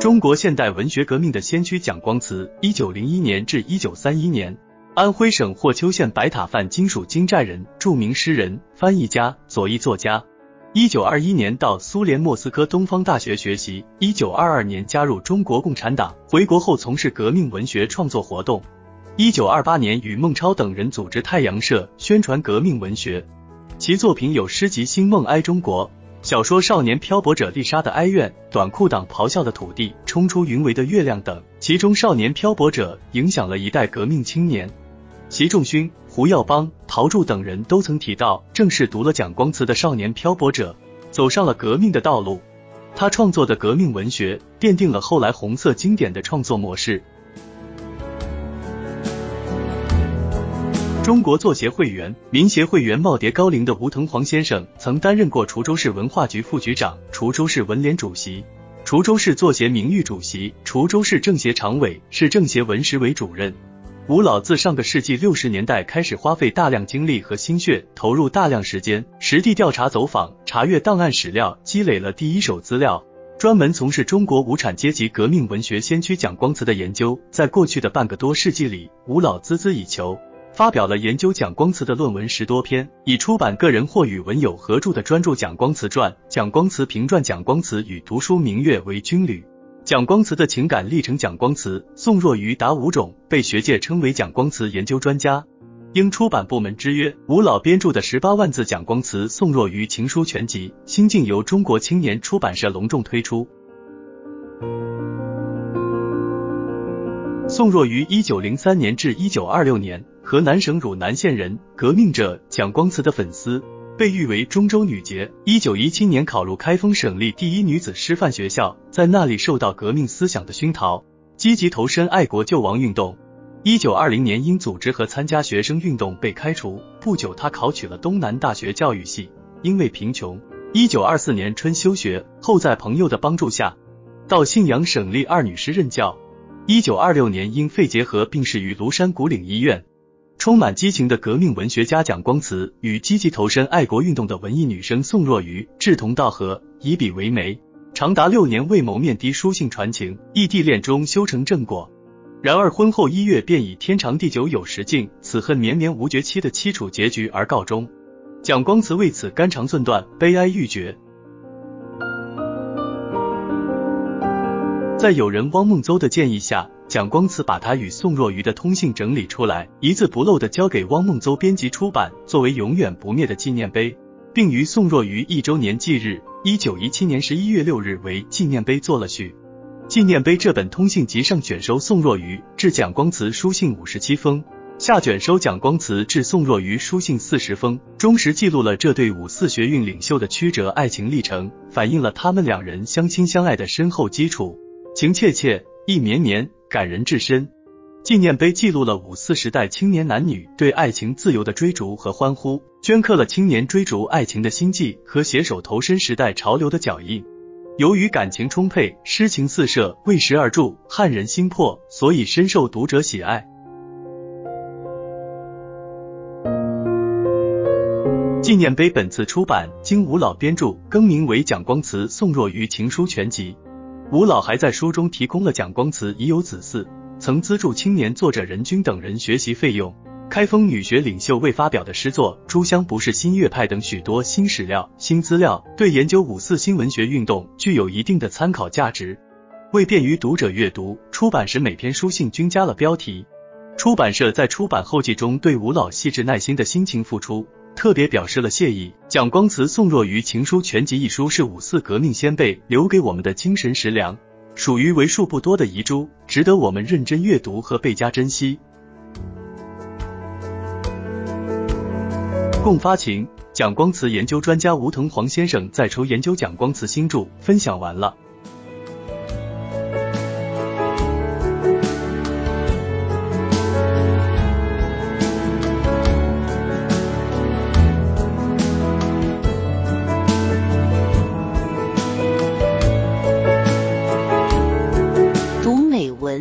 中国现代文学革命的先驱蒋光慈，一九零一年至一九三一年，安徽省霍邱县白塔饭金属金寨人，著名诗人、翻译家、左翼作家。一九二一年到苏联莫斯科东方大学学习，一九二二年加入中国共产党，回国后从事革命文学创作活动。一九二八年与孟超等人组织太阳社，宣传革命文学。其作品有诗集《星梦哀中国》。小说《少年漂泊者丽莎的哀怨》、短裤党咆哮的土地、冲出云围的月亮等，其中《少年漂泊者》影响了一代革命青年。习仲勋、胡耀邦、陶铸等人都曾提到，正是读了蒋光慈的《少年漂泊者》，走上了革命的道路。他创作的革命文学，奠定了后来红色经典的创作模式。中国作协会员、民协会员耄耋高龄的吴腾黄先生，曾担任过滁州市文化局副局长、滁州市文联主席、滁州市作协名誉主席、滁州市政协常委、市政协文史委主任。吴老自上个世纪六十年代开始，花费大量精力和心血，投入大量时间，实地调查走访，查阅档案史料，积累了第一手资料，专门从事中国无产阶级革命文学先驱蒋光慈的研究。在过去的半个多世纪里，吴老孜孜以求。发表了研究蒋光慈的论文十多篇，已出版个人或与文友合著的专著《蒋光慈传》《蒋光慈评传》《蒋光慈与读书明月为军旅》《蒋光慈的情感历程》《蒋光慈宋若愚达五种》，被学界称为蒋光慈研究专家。应出版部门之约，吴老编著的十八万字《蒋光慈宋若愚情书全集》新近由中国青年出版社隆重推出。宋若愚，一九零三年至一九二六年。河南省汝南县人，革命者蒋光慈的粉丝，被誉为中州女杰。一九一七年考入开封省立第一女子师范学校，在那里受到革命思想的熏陶，积极投身爱国救亡运动。一九二零年因组织和参加学生运动被开除，不久他考取了东南大学教育系，因为贫穷，一九二四年春休学，后在朋友的帮助下，到信阳省立二女师任教。一九二六年因肺结核病逝于庐山古岭医院。充满激情的革命文学家蒋光慈与积极投身爱国运动的文艺女生宋若愚志同道合，以笔为媒，长达六年未谋面的书信传情，异地恋中修成正果。然而婚后一月便以天长地久有时尽，此恨绵绵无绝期的凄楚结局而告终。蒋光慈为此肝肠寸断，悲哀欲绝。在友人汪孟邹的建议下。蒋光慈把他与宋若愚的通信整理出来，一字不漏的交给汪孟邹编辑出版，作为永远不灭的纪念碑，并于宋若愚一周年忌日，一九一七年十一月六日为纪念碑做了序。纪念碑这本通信集上卷收宋若愚致蒋光慈书信五十七封，下卷收蒋光慈致宋若愚书信四十封，忠实记录了这对五四学运领袖的曲折爱情历程，反映了他们两人相亲相爱的深厚基础，情切切，意绵绵。感人至深，纪念碑记录了五四时代青年男女对爱情自由的追逐和欢呼，镌刻了青年追逐爱情的心迹和携手投身时代潮流的脚印。由于感情充沛，诗情四射，为时而著，撼人心魄，所以深受读者喜爱。纪念碑本次出版，经吴老编著，更名为《蒋光慈宋若愚情书全集》。吴老还在书中提供了蒋光慈已有子嗣，曾资助青年作者任军等人学习费用，开封女学领袖未发表的诗作《朱香不是新月派》等许多新史料、新资料，对研究五四新文学运动具有一定的参考价值。为便于读者阅读，出版时每篇书信均加了标题。出版社在出版后记中对吴老细致耐心的辛勤付出。特别表示了谢意。蒋光慈宋若愚情书全集一书是五四革命先辈留给我们的精神食粮，属于为数不多的遗珠，值得我们认真阅读和倍加珍惜。共发情，蒋光慈研究专家吴腾黄先生在筹研究蒋光慈新著，分享完了。